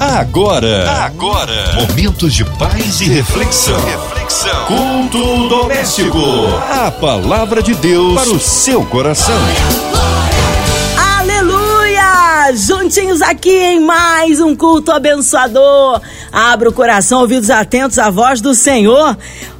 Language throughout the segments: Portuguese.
Agora, agora, momentos de paz e reflexão. Reflexão. Culto doméstico. A palavra de Deus para o seu coração. Aleluia! Juntinhos aqui em mais um culto abençoador. Abra o coração, ouvidos atentos à voz do Senhor.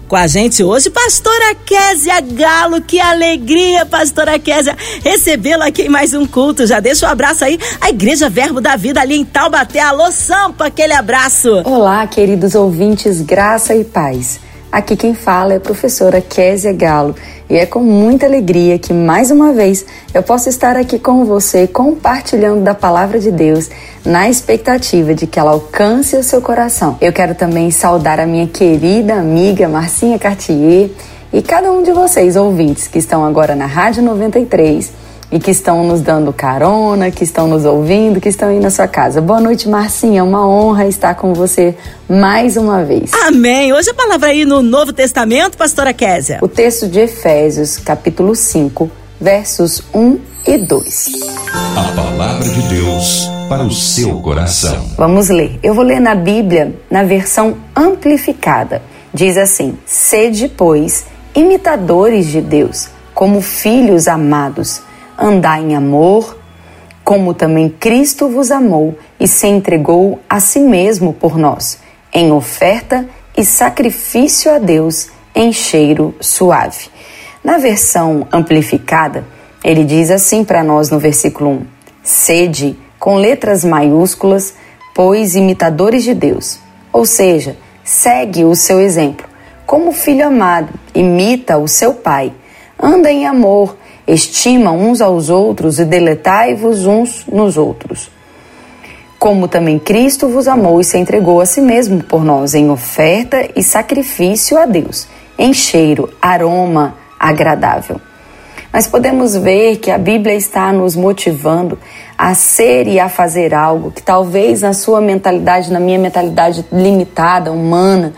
Com a gente hoje, pastora Késia Galo. Que alegria, pastora Késia, recebê-la aqui em mais um culto. Já deixa um abraço aí, a Igreja Verbo da Vida ali em Taubaté. Alô, Sampa, aquele abraço. Olá, queridos ouvintes, graça e paz. Aqui quem fala é a professora Késia Galo e é com muita alegria que mais uma vez eu posso estar aqui com você compartilhando da palavra de Deus na expectativa de que ela alcance o seu coração. Eu quero também saudar a minha querida amiga Marcinha Cartier e cada um de vocês ouvintes que estão agora na Rádio 93 e que estão nos dando carona, que estão nos ouvindo, que estão aí na sua casa. Boa noite, Marcinha. Uma honra estar com você mais uma vez. Amém. Hoje a palavra aí no Novo Testamento, pastora Késia. O texto de Efésios, capítulo 5, versos 1 e 2. A palavra de Deus para o seu coração. Vamos ler. Eu vou ler na Bíblia, na versão amplificada. Diz assim: Sede, pois, imitadores de Deus, como filhos amados andai em amor, como também Cristo vos amou e se entregou a si mesmo por nós, em oferta e sacrifício a Deus em cheiro suave. Na versão amplificada, ele diz assim para nós no versículo 1: Sede, com letras maiúsculas, pois imitadores de Deus. Ou seja, segue o seu exemplo. Como filho amado, imita o seu pai. Anda em amor, Estima uns aos outros e deletai-vos uns nos outros. Como também Cristo vos amou e se entregou a si mesmo por nós em oferta e sacrifício a Deus, em cheiro, aroma agradável. Mas podemos ver que a Bíblia está nos motivando a ser e a fazer algo que talvez na sua mentalidade, na minha mentalidade limitada, humana,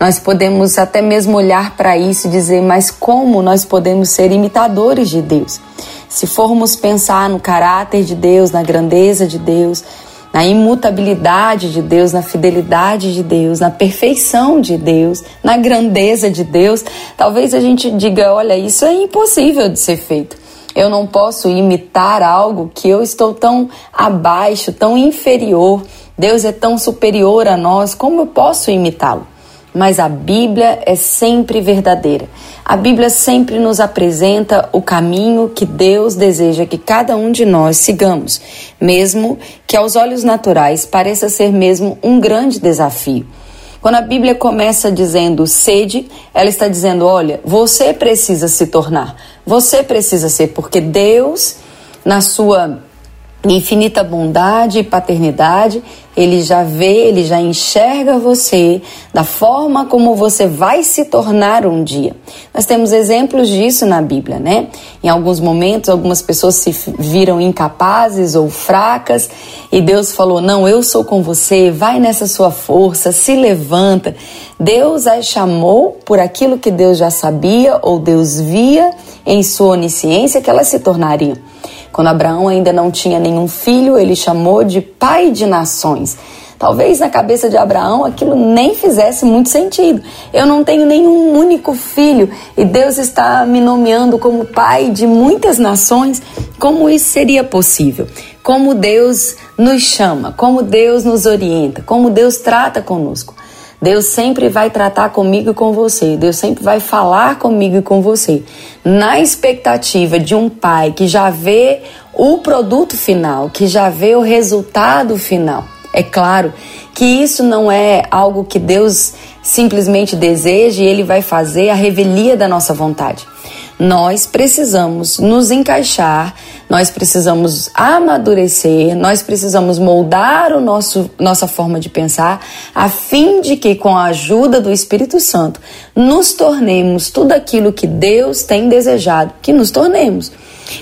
nós podemos até mesmo olhar para isso e dizer, mas como nós podemos ser imitadores de Deus? Se formos pensar no caráter de Deus, na grandeza de Deus, na imutabilidade de Deus, na fidelidade de Deus, na perfeição de Deus, na grandeza de Deus, talvez a gente diga: olha, isso é impossível de ser feito. Eu não posso imitar algo que eu estou tão abaixo, tão inferior. Deus é tão superior a nós, como eu posso imitá-lo? Mas a Bíblia é sempre verdadeira. A Bíblia sempre nos apresenta o caminho que Deus deseja que cada um de nós sigamos, mesmo que aos olhos naturais pareça ser mesmo um grande desafio. Quando a Bíblia começa dizendo sede, ela está dizendo: olha, você precisa se tornar, você precisa ser, porque Deus, na sua infinita bondade e paternidade, ele já vê, ele já enxerga você da forma como você vai se tornar um dia. Nós temos exemplos disso na Bíblia, né? Em alguns momentos, algumas pessoas se viram incapazes ou fracas e Deus falou: Não, eu sou com você, vai nessa sua força, se levanta. Deus as chamou por aquilo que Deus já sabia ou Deus via em sua onisciência que elas se tornariam. Quando Abraão ainda não tinha nenhum filho, ele chamou de pai de nações. Talvez na cabeça de Abraão aquilo nem fizesse muito sentido. Eu não tenho nenhum único filho e Deus está me nomeando como pai de muitas nações. Como isso seria possível? Como Deus nos chama, como Deus nos orienta, como Deus trata conosco. Deus sempre vai tratar comigo e com você. Deus sempre vai falar comigo e com você. Na expectativa de um pai que já vê o produto final, que já vê o resultado final. É claro que isso não é algo que Deus simplesmente deseja e ele vai fazer a revelia da nossa vontade nós precisamos nos encaixar, nós precisamos amadurecer, nós precisamos moldar o nosso nossa forma de pensar, a fim de que com a ajuda do Espírito Santo nos tornemos tudo aquilo que Deus tem desejado que nos tornemos.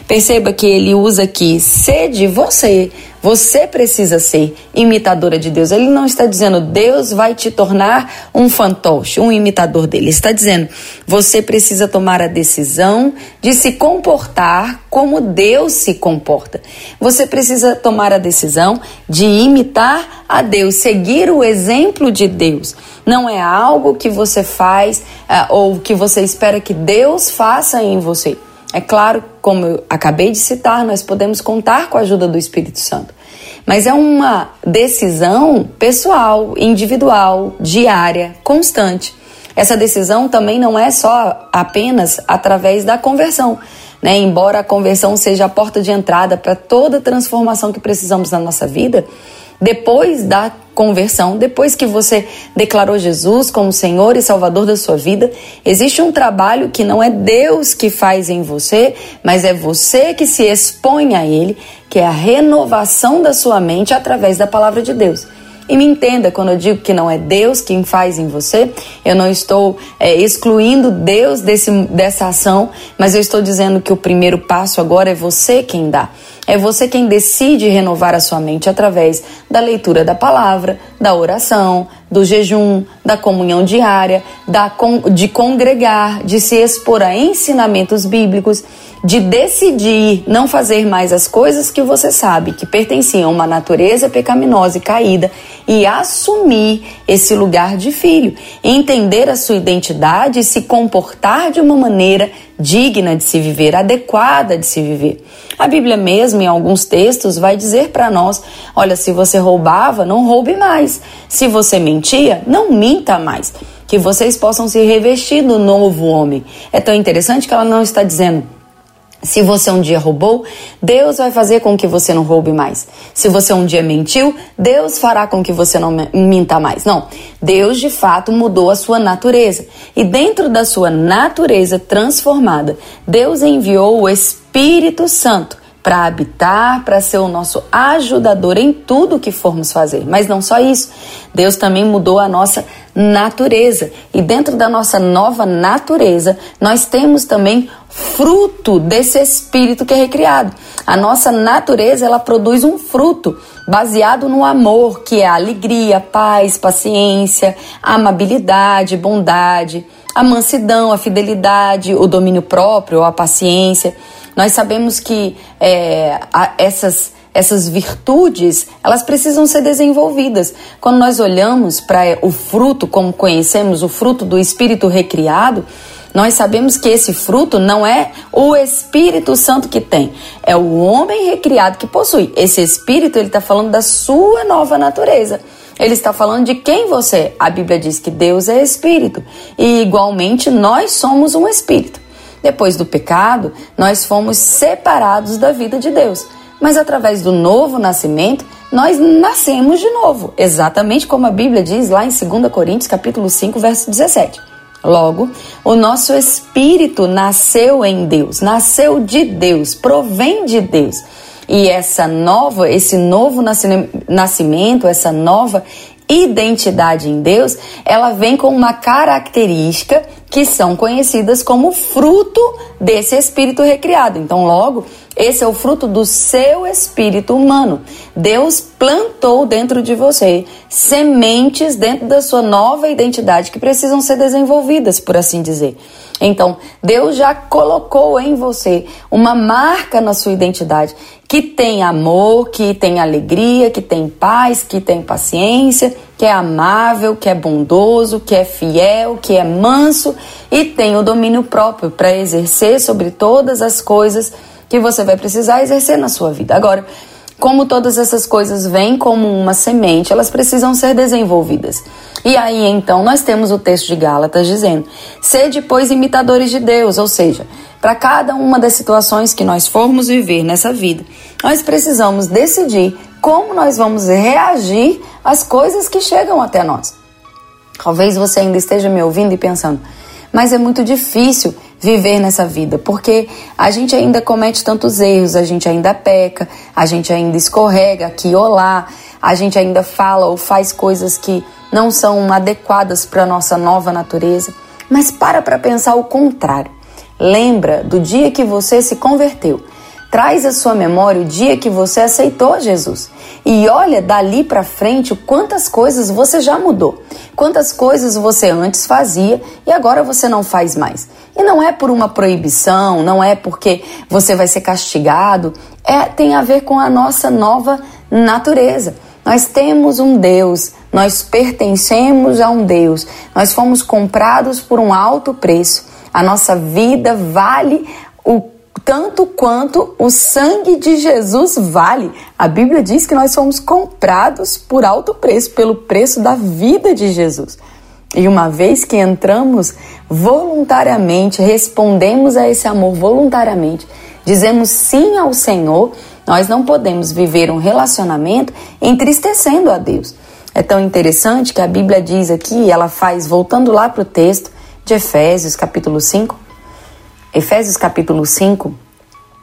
Perceba que ele usa aqui sede você, você precisa ser imitadora de Deus. Ele não está dizendo Deus vai te tornar um fantoche, um imitador dele. Ele está dizendo você precisa tomar a decisão de se comportar como Deus se comporta. Você precisa tomar a decisão de imitar a Deus, seguir o exemplo de Deus. Não é algo que você faz uh, ou que você espera que Deus faça em você. É claro, como eu acabei de citar, nós podemos contar com a ajuda do Espírito Santo. Mas é uma decisão pessoal, individual, diária, constante. Essa decisão também não é só apenas através da conversão. Né? Embora a conversão seja a porta de entrada para toda transformação que precisamos na nossa vida, depois da conversão, depois que você declarou Jesus como Senhor e Salvador da sua vida, existe um trabalho que não é Deus que faz em você, mas é você que se expõe a Ele, que é a renovação da sua mente através da palavra de Deus. E me entenda quando eu digo que não é Deus quem faz em você, eu não estou é, excluindo Deus desse, dessa ação, mas eu estou dizendo que o primeiro passo agora é você quem dá. É você quem decide renovar a sua mente através da leitura da palavra, da oração, do jejum, da comunhão diária, da, de congregar, de se expor a ensinamentos bíblicos de decidir não fazer mais as coisas que você sabe que pertenciam a uma natureza pecaminosa e caída e assumir esse lugar de filho, entender a sua identidade e se comportar de uma maneira digna de se viver, adequada de se viver. A Bíblia mesmo, em alguns textos, vai dizer para nós: olha, se você roubava, não roube mais. Se você mentia, não minta mais. Que vocês possam se revestir do novo homem. É tão interessante que ela não está dizendo se você um dia roubou, Deus vai fazer com que você não roube mais. Se você um dia mentiu, Deus fará com que você não minta mais. Não, Deus de fato mudou a sua natureza. E dentro da sua natureza transformada, Deus enviou o Espírito Santo para habitar, para ser o nosso ajudador em tudo que formos fazer. Mas não só isso, Deus também mudou a nossa natureza. E dentro da nossa nova natureza, nós temos também fruto desse espírito que é recriado. A nossa natureza, ela produz um fruto baseado no amor, que é alegria, paz, paciência, amabilidade, bondade, a mansidão, a fidelidade, o domínio próprio, a paciência. Nós sabemos que é, essas, essas virtudes, elas precisam ser desenvolvidas. Quando nós olhamos para o fruto, como conhecemos, o fruto do Espírito recriado, nós sabemos que esse fruto não é o Espírito Santo que tem, é o homem recriado que possui. Esse Espírito, ele está falando da sua nova natureza. Ele está falando de quem você é. A Bíblia diz que Deus é Espírito e, igualmente, nós somos um Espírito. Depois do pecado, nós fomos separados da vida de Deus. Mas através do novo nascimento, nós nascemos de novo, exatamente como a Bíblia diz lá em 2 Coríntios, capítulo 5, verso 17. Logo, o nosso espírito nasceu em Deus, nasceu de Deus, provém de Deus. E essa nova, esse novo nascimento, essa nova identidade em Deus, ela vem com uma característica que são conhecidas como fruto desse espírito recriado. Então, logo, esse é o fruto do seu espírito humano. Deus plantou dentro de você sementes dentro da sua nova identidade que precisam ser desenvolvidas, por assim dizer. Então, Deus já colocou em você uma marca na sua identidade que tem amor, que tem alegria, que tem paz, que tem paciência, que é amável, que é bondoso, que é fiel, que é manso e tem o domínio próprio para exercer sobre todas as coisas que você vai precisar exercer na sua vida. Agora, como todas essas coisas vêm como uma semente, elas precisam ser desenvolvidas. E aí então nós temos o texto de Gálatas dizendo: sede, pois, imitadores de Deus, ou seja, para cada uma das situações que nós formos viver nessa vida, nós precisamos decidir como nós vamos reagir às coisas que chegam até nós. Talvez você ainda esteja me ouvindo e pensando, mas é muito difícil viver nessa vida, porque a gente ainda comete tantos erros, a gente ainda peca, a gente ainda escorrega aqui ou lá, a gente ainda fala ou faz coisas que não são adequadas para a nossa nova natureza. Mas para para pensar o contrário. Lembra do dia que você se converteu. Traz à sua memória o dia que você aceitou Jesus. E olha dali para frente quantas coisas você já mudou. Quantas coisas você antes fazia e agora você não faz mais. E não é por uma proibição, não é porque você vai ser castigado, é tem a ver com a nossa nova natureza. Nós temos um Deus, nós pertencemos a um Deus, nós fomos comprados por um alto preço. A nossa vida vale o tanto quanto o sangue de Jesus vale. A Bíblia diz que nós fomos comprados por alto preço, pelo preço da vida de Jesus. E uma vez que entramos voluntariamente, respondemos a esse amor voluntariamente, dizemos sim ao Senhor, nós não podemos viver um relacionamento entristecendo a Deus. É tão interessante que a Bíblia diz aqui, ela faz, voltando lá para o texto de Efésios, capítulo 5, Efésios capítulo 5,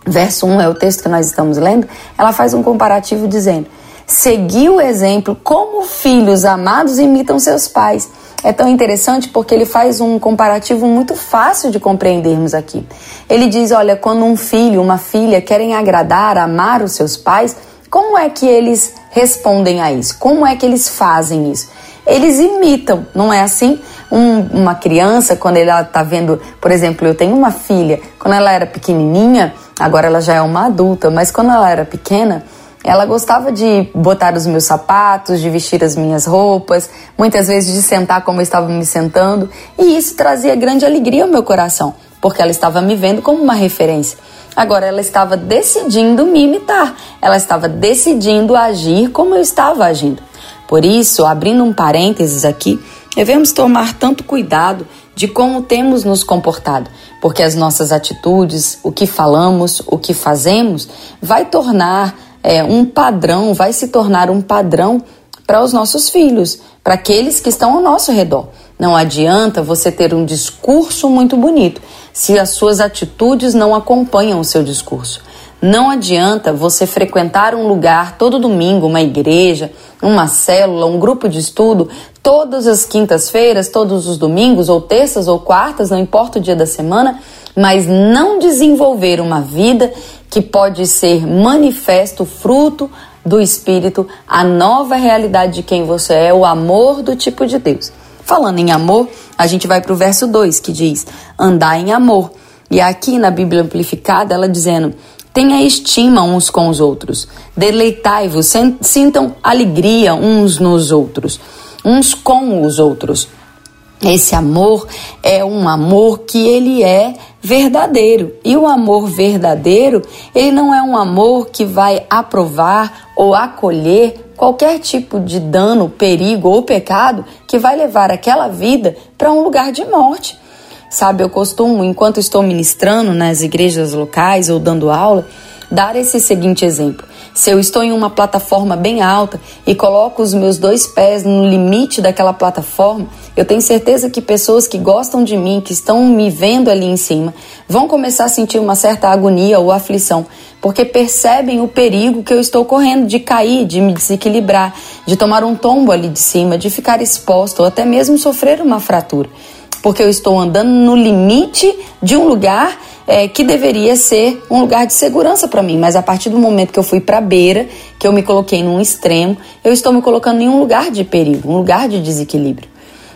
verso 1 é o texto que nós estamos lendo, ela faz um comparativo dizendo: Segui o exemplo como filhos amados imitam seus pais. É tão interessante porque ele faz um comparativo muito fácil de compreendermos aqui. Ele diz: olha, quando um filho, uma filha querem agradar, amar os seus pais, como é que eles respondem a isso? Como é que eles fazem isso? Eles imitam, não é assim? Um, uma criança, quando ela está vendo, por exemplo, eu tenho uma filha, quando ela era pequenininha, agora ela já é uma adulta, mas quando ela era pequena, ela gostava de botar os meus sapatos, de vestir as minhas roupas, muitas vezes de sentar como eu estava me sentando, e isso trazia grande alegria ao meu coração, porque ela estava me vendo como uma referência. Agora ela estava decidindo me imitar, ela estava decidindo agir como eu estava agindo. Por isso, abrindo um parênteses aqui, devemos tomar tanto cuidado de como temos nos comportado, porque as nossas atitudes, o que falamos, o que fazemos, vai tornar é, um padrão, vai se tornar um padrão para os nossos filhos, para aqueles que estão ao nosso redor. Não adianta você ter um discurso muito bonito se as suas atitudes não acompanham o seu discurso. Não adianta você frequentar um lugar todo domingo, uma igreja, uma célula, um grupo de estudo, todas as quintas-feiras, todos os domingos, ou terças ou quartas, não importa o dia da semana, mas não desenvolver uma vida que pode ser manifesto, fruto do Espírito, a nova realidade de quem você é, o amor do tipo de Deus. Falando em amor, a gente vai para o verso 2 que diz: andar em amor. E aqui na Bíblia Amplificada, ela dizendo: Tenha estima uns com os outros. Deleitai-vos, sintam alegria uns nos outros, uns com os outros. Esse amor é um amor que ele é verdadeiro. E o amor verdadeiro, ele não é um amor que vai aprovar ou acolher qualquer tipo de dano, perigo ou pecado que vai levar aquela vida para um lugar de morte. Sabe, eu costumo, enquanto estou ministrando nas igrejas locais ou dando aula, dar esse seguinte exemplo. Se eu estou em uma plataforma bem alta e coloco os meus dois pés no limite daquela plataforma, eu tenho certeza que pessoas que gostam de mim, que estão me vendo ali em cima, vão começar a sentir uma certa agonia ou aflição, porque percebem o perigo que eu estou correndo de cair, de me desequilibrar, de tomar um tombo ali de cima, de ficar exposto ou até mesmo sofrer uma fratura porque eu estou andando no limite de um lugar é, que deveria ser um lugar de segurança para mim. Mas a partir do momento que eu fui para a beira, que eu me coloquei num extremo, eu estou me colocando em um lugar de perigo, um lugar de desequilíbrio.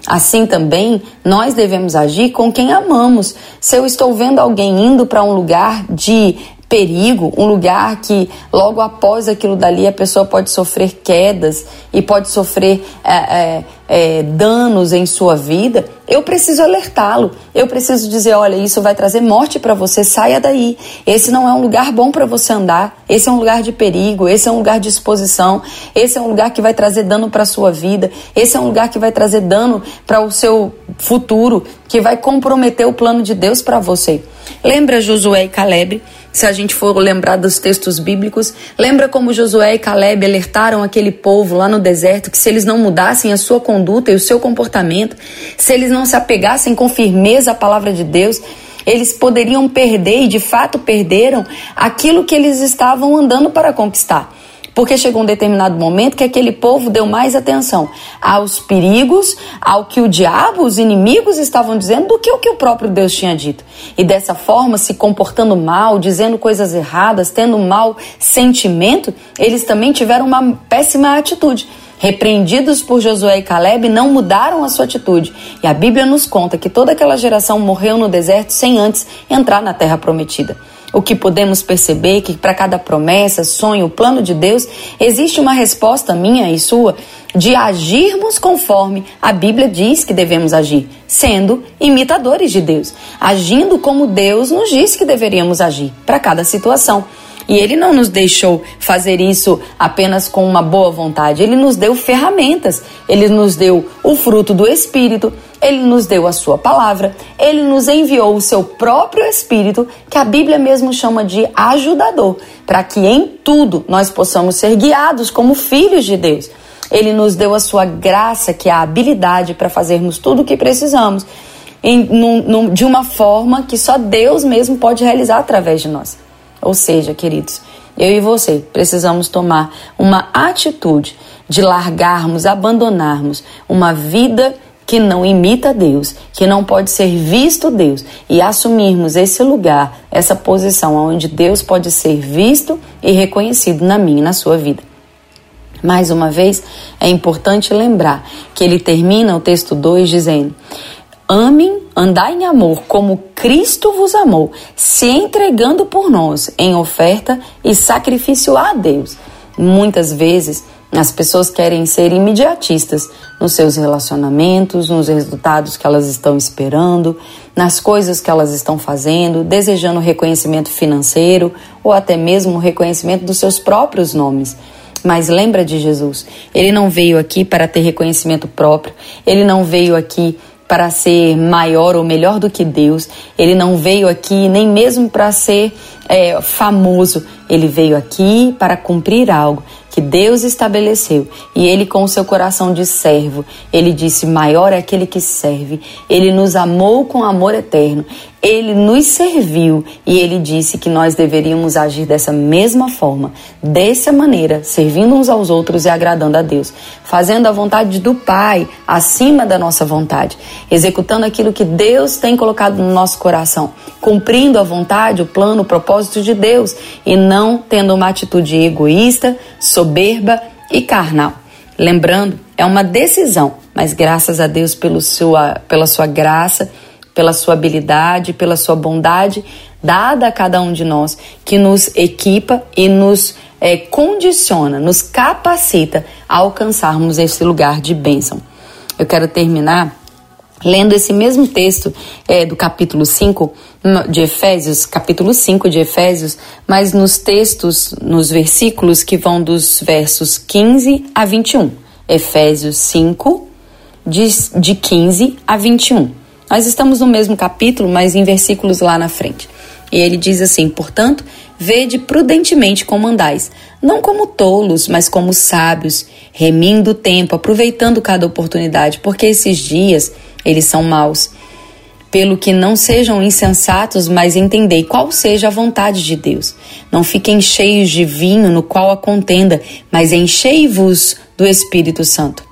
Assim também, nós devemos agir com quem amamos. Se eu estou vendo alguém indo para um lugar de perigo, um lugar que logo após aquilo dali a pessoa pode sofrer quedas e pode sofrer é, é, é, danos em sua vida, eu preciso alertá-lo. Eu preciso dizer: olha, isso vai trazer morte para você, saia daí. Esse não é um lugar bom para você andar. Esse é um lugar de perigo. Esse é um lugar de exposição. Esse é um lugar que vai trazer dano para sua vida. Esse é um lugar que vai trazer dano para o seu futuro, que vai comprometer o plano de Deus para você. Lembra Josué e Caleb? Se a gente for lembrar dos textos bíblicos, lembra como Josué e Caleb alertaram aquele povo lá no deserto que se eles não mudassem a sua conduta e o seu comportamento, se eles não se apegassem com firmeza à palavra de Deus, eles poderiam perder e de fato perderam aquilo que eles estavam andando para conquistar. Porque chegou um determinado momento que aquele povo deu mais atenção aos perigos, ao que o diabo, os inimigos estavam dizendo, do que o que o próprio Deus tinha dito. E dessa forma, se comportando mal, dizendo coisas erradas, tendo um mau sentimento, eles também tiveram uma péssima atitude. Repreendidos por Josué e Caleb, não mudaram a sua atitude. E a Bíblia nos conta que toda aquela geração morreu no deserto sem antes entrar na terra prometida. O que podemos perceber que para cada promessa, sonho, plano de Deus, existe uma resposta minha e sua de agirmos conforme a Bíblia diz que devemos agir, sendo imitadores de Deus, agindo como Deus nos diz que deveríamos agir para cada situação. E ele não nos deixou fazer isso apenas com uma boa vontade, ele nos deu ferramentas, ele nos deu o fruto do Espírito, ele nos deu a sua palavra, ele nos enviou o seu próprio Espírito, que a Bíblia mesmo chama de ajudador, para que em tudo nós possamos ser guiados como filhos de Deus. Ele nos deu a sua graça, que é a habilidade para fazermos tudo o que precisamos, em, num, num, de uma forma que só Deus mesmo pode realizar através de nós. Ou seja, queridos, eu e você precisamos tomar uma atitude de largarmos, abandonarmos uma vida que não imita Deus, que não pode ser visto Deus e assumirmos esse lugar, essa posição onde Deus pode ser visto e reconhecido na minha e na sua vida. Mais uma vez, é importante lembrar que ele termina o texto 2 dizendo: Amem, andai em amor como Cristo vos amou, se entregando por nós em oferta e sacrifício a Deus. Muitas vezes as pessoas querem ser imediatistas nos seus relacionamentos, nos resultados que elas estão esperando, nas coisas que elas estão fazendo, desejando reconhecimento financeiro ou até mesmo reconhecimento dos seus próprios nomes. Mas lembra de Jesus, ele não veio aqui para ter reconhecimento próprio, ele não veio aqui para ser maior ou melhor do que Deus. Ele não veio aqui nem mesmo para ser é, famoso. Ele veio aqui para cumprir algo que Deus estabeleceu. E ele, com o seu coração de servo, ele disse: Maior é aquele que serve. Ele nos amou com amor eterno. Ele nos serviu e ele disse que nós deveríamos agir dessa mesma forma, dessa maneira, servindo uns aos outros e agradando a Deus, fazendo a vontade do Pai acima da nossa vontade, executando aquilo que Deus tem colocado no nosso coração, cumprindo a vontade, o plano, o propósito de Deus e não tendo uma atitude egoísta, soberba e carnal. Lembrando, é uma decisão, mas graças a Deus pelo sua, pela sua graça pela sua habilidade, pela sua bondade dada a cada um de nós, que nos equipa e nos é, condiciona, nos capacita a alcançarmos esse lugar de bênção. Eu quero terminar lendo esse mesmo texto é, do capítulo 5 de Efésios, capítulo 5 de Efésios, mas nos textos, nos versículos que vão dos versos 15 a 21. Efésios 5, de, de 15 a 21. Nós estamos no mesmo capítulo, mas em versículos lá na frente. E ele diz assim: Portanto, vede prudentemente como andais, não como tolos, mas como sábios, remindo o tempo, aproveitando cada oportunidade, porque esses dias eles são maus. Pelo que não sejam insensatos, mas entendei qual seja a vontade de Deus. Não fiquem cheios de vinho no qual a contenda, mas enchei-vos do Espírito Santo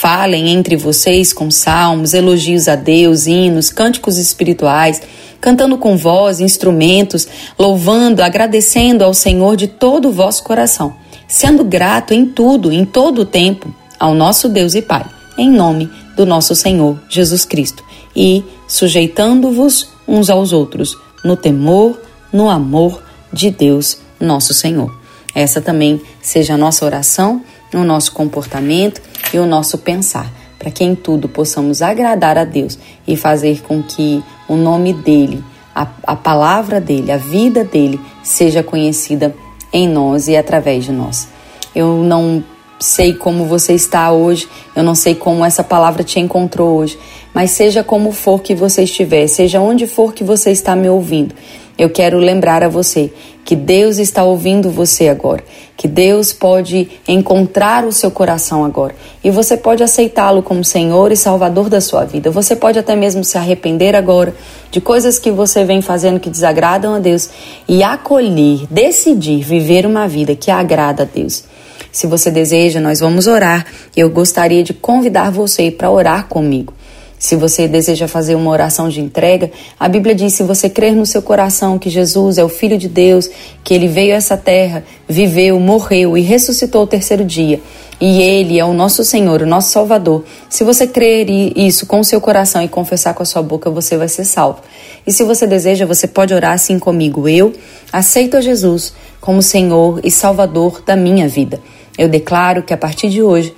Falem entre vocês com salmos, elogios a Deus, hinos, cânticos espirituais, cantando com voz, instrumentos, louvando, agradecendo ao Senhor de todo o vosso coração, sendo grato em tudo, em todo o tempo, ao nosso Deus e Pai, em nome do nosso Senhor Jesus Cristo, e sujeitando-vos uns aos outros, no temor, no amor de Deus, nosso Senhor. Essa também seja a nossa oração, o nosso comportamento e o nosso pensar, para que em tudo possamos agradar a Deus e fazer com que o nome dele, a, a palavra dele, a vida dele seja conhecida em nós e através de nós. Eu não sei como você está hoje, eu não sei como essa palavra te encontrou hoje, mas seja como for que você estiver, seja onde for que você está me ouvindo, eu quero lembrar a você que Deus está ouvindo você agora, que Deus pode encontrar o seu coração agora e você pode aceitá-lo como Senhor e Salvador da sua vida. Você pode até mesmo se arrepender agora de coisas que você vem fazendo que desagradam a Deus e acolher, decidir viver uma vida que agrada a Deus. Se você deseja, nós vamos orar. Eu gostaria de convidar você para orar comigo. Se você deseja fazer uma oração de entrega, a Bíblia diz: se você crer no seu coração que Jesus é o Filho de Deus, que ele veio a essa terra, viveu, morreu e ressuscitou o terceiro dia, e ele é o nosso Senhor, o nosso Salvador, se você crer isso com o seu coração e confessar com a sua boca, você vai ser salvo. E se você deseja, você pode orar assim comigo. Eu aceito a Jesus como Senhor e Salvador da minha vida. Eu declaro que a partir de hoje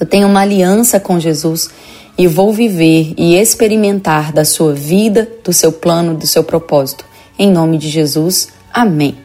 eu tenho uma aliança com Jesus e vou viver e experimentar da sua vida, do seu plano, do seu propósito. Em nome de Jesus, amém.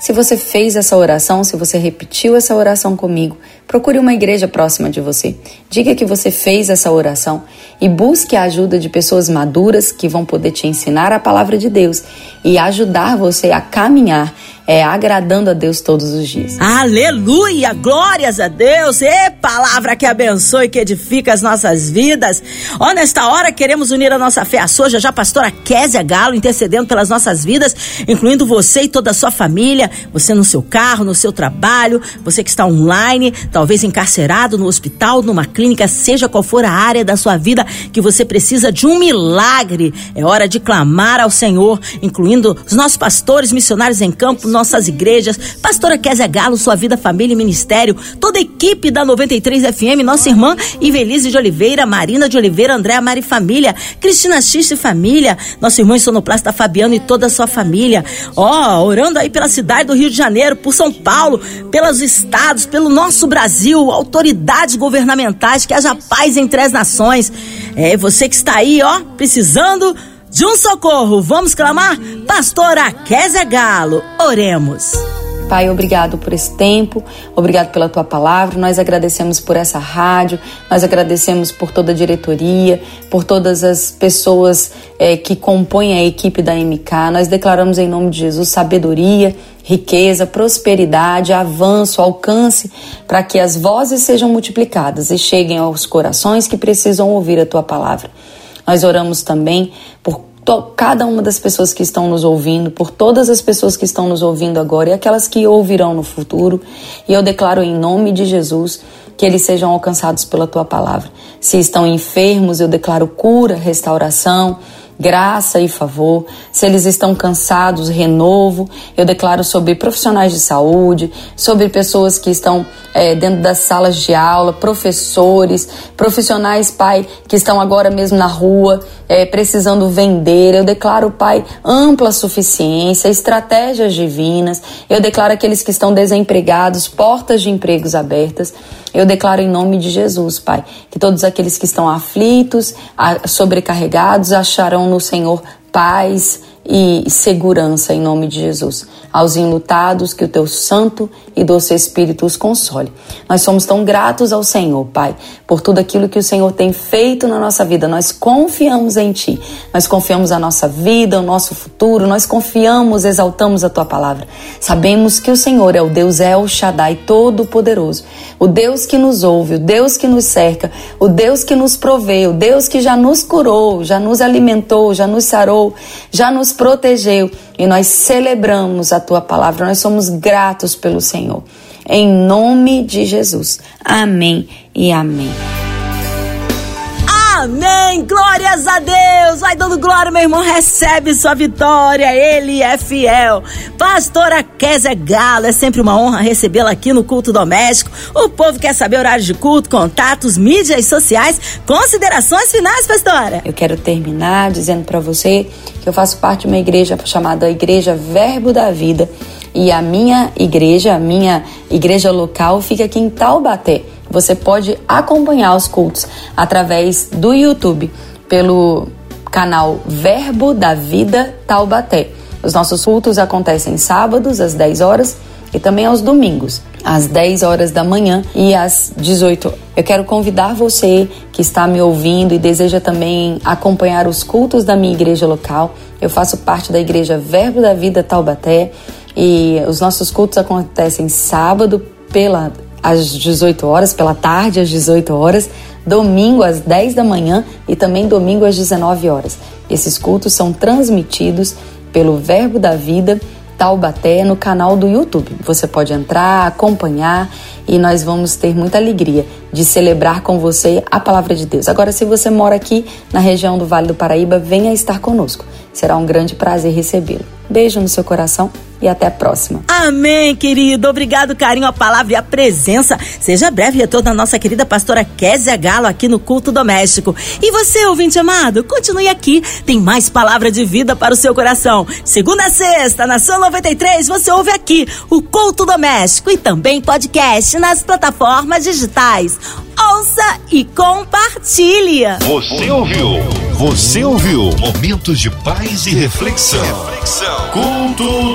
Se você fez essa oração, se você repetiu essa oração comigo, procure uma igreja próxima de você. Diga que você fez essa oração e busque a ajuda de pessoas maduras que vão poder te ensinar a palavra de Deus e ajudar você a caminhar é, agradando a Deus todos os dias. Aleluia! Glórias a Deus! E palavra que abençoe, que edifica as nossas vidas. Ó, nesta hora queremos unir a nossa fé à sua, já já pastora Késia Galo, intercedendo pelas nossas vidas, incluindo você e toda a sua família, você no seu carro, no seu trabalho, você que está online, talvez encarcerado no hospital, numa clínica, seja qual for a área da sua vida que você precisa de um milagre. É hora de clamar ao Senhor, incluindo os nossos pastores, missionários em campo, nossas igrejas, pastora Kézia Galo, sua vida, família e ministério, toda a equipe da 93 FM, nossa irmã Ivelise de Oliveira, Marina de Oliveira, Andréa Mari Família, Cristina X e Família, nosso irmão sonoplasta Fabiano e toda a sua família. Ó, oh, orando aí pela cidade do Rio de Janeiro, por São Paulo, pelos estados, pelo nosso Brasil, autoridades governamentais, que haja paz entre as nações. É você que está aí, ó, precisando de um socorro. Vamos clamar? Pastora Kézia Galo, oremos. Pai, obrigado por esse tempo, obrigado pela tua palavra. Nós agradecemos por essa rádio, nós agradecemos por toda a diretoria, por todas as pessoas é, que compõem a equipe da MK. Nós declaramos em nome de Jesus sabedoria, riqueza, prosperidade, avanço, alcance, para que as vozes sejam multiplicadas e cheguem aos corações que precisam ouvir a tua palavra. Nós oramos também por cada uma das pessoas que estão nos ouvindo, por todas as pessoas que estão nos ouvindo agora e aquelas que ouvirão no futuro. E eu declaro em nome de Jesus que eles sejam alcançados pela tua palavra. Se estão enfermos, eu declaro cura, restauração graça e favor. Se eles estão cansados, renovo. Eu declaro sobre profissionais de saúde, sobre pessoas que estão é, dentro das salas de aula, professores, profissionais, Pai, que estão agora mesmo na rua, é, precisando vender. Eu declaro, Pai, ampla suficiência, estratégias divinas. Eu declaro aqueles que estão desempregados, portas de empregos abertas. Eu declaro em nome de Jesus, Pai, que todos aqueles que estão aflitos, sobrecarregados, acharão no Senhor paz e segurança em nome de Jesus. Aos enlutados, que o teu santo e doce Espírito os console. Nós somos tão gratos ao Senhor, Pai, por tudo aquilo que o Senhor tem feito na nossa vida. Nós confiamos em Ti. Nós confiamos a nossa vida, o nosso futuro. Nós confiamos, exaltamos a Tua palavra. Sabemos que o Senhor é o Deus El Shaddai Todo-Poderoso. O Deus que nos ouve, o Deus que nos cerca, o Deus que nos provê, o Deus que já nos curou, já nos alimentou, já nos sarou, já nos protegeu e nós celebramos a tua palavra. Nós somos gratos pelo Senhor. Em nome de Jesus. Amém e amém. Amém! Glórias a Deus! Vai dando glória, meu irmão, recebe sua vitória, ele é fiel. Pastora Kézia Galo, é sempre uma honra recebê-la aqui no Culto Doméstico. O povo quer saber horários de culto, contatos, mídias sociais, considerações finais, pastora. Eu quero terminar dizendo para você que eu faço parte de uma igreja chamada Igreja Verbo da Vida e a minha igreja, a minha igreja local fica aqui em Taubaté. Você pode acompanhar os cultos através do YouTube, pelo canal Verbo da Vida Taubaté. Os nossos cultos acontecem sábados às 10 horas e também aos domingos, às 10 horas da manhã e às 18. Eu quero convidar você que está me ouvindo e deseja também acompanhar os cultos da minha igreja local. Eu faço parte da igreja Verbo da Vida Taubaté e os nossos cultos acontecem sábado pela às 18 horas, pela tarde às 18 horas, domingo às 10 da manhã e também domingo às 19 horas. Esses cultos são transmitidos pelo Verbo da Vida Taubaté no canal do YouTube. Você pode entrar, acompanhar e nós vamos ter muita alegria de celebrar com você a palavra de Deus. Agora, se você mora aqui na região do Vale do Paraíba, venha estar conosco. Será um grande prazer recebê-lo. Beijo no seu coração e até a próxima. Amém, querido. Obrigado, carinho, a palavra e a presença. Seja breve retorno da nossa querida pastora Késia Galo aqui no Culto Doméstico. E você, ouvinte amado, continue aqui. Tem mais palavra de vida para o seu coração. Segunda a sexta, na São 93, você ouve aqui o Culto Doméstico e também podcast nas plataformas digitais. Ouça e compartilha. Você ouviu? Você ouviu? Momentos de paz e reflexão. reflexão. Culto